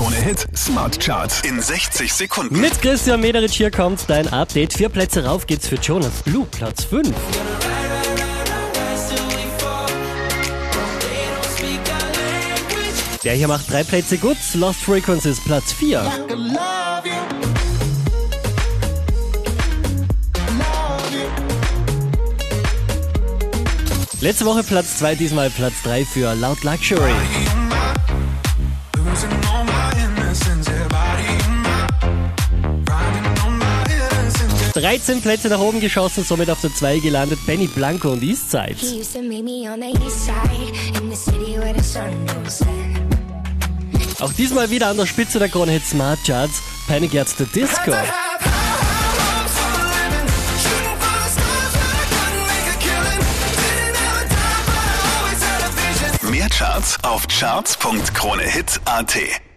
Krone Hit Smart Charts in 60 Sekunden. Mit Christian Mederich hier kommt dein Update. Vier Plätze rauf geht's für Jonas Blue, Platz 5. Der hier macht drei Plätze gut. Lost Frequencies, Platz 4. Letzte Woche Platz 2, diesmal Platz 3 für Loud Luxury. 13 Plätze nach oben geschossen, somit auf der 2 gelandet Benny Blanco und Eastside. Auch diesmal wieder an der Spitze der Krone Hit Smart Charts, Panic at the Disco. Mehr Charts auf charts.kronehit.at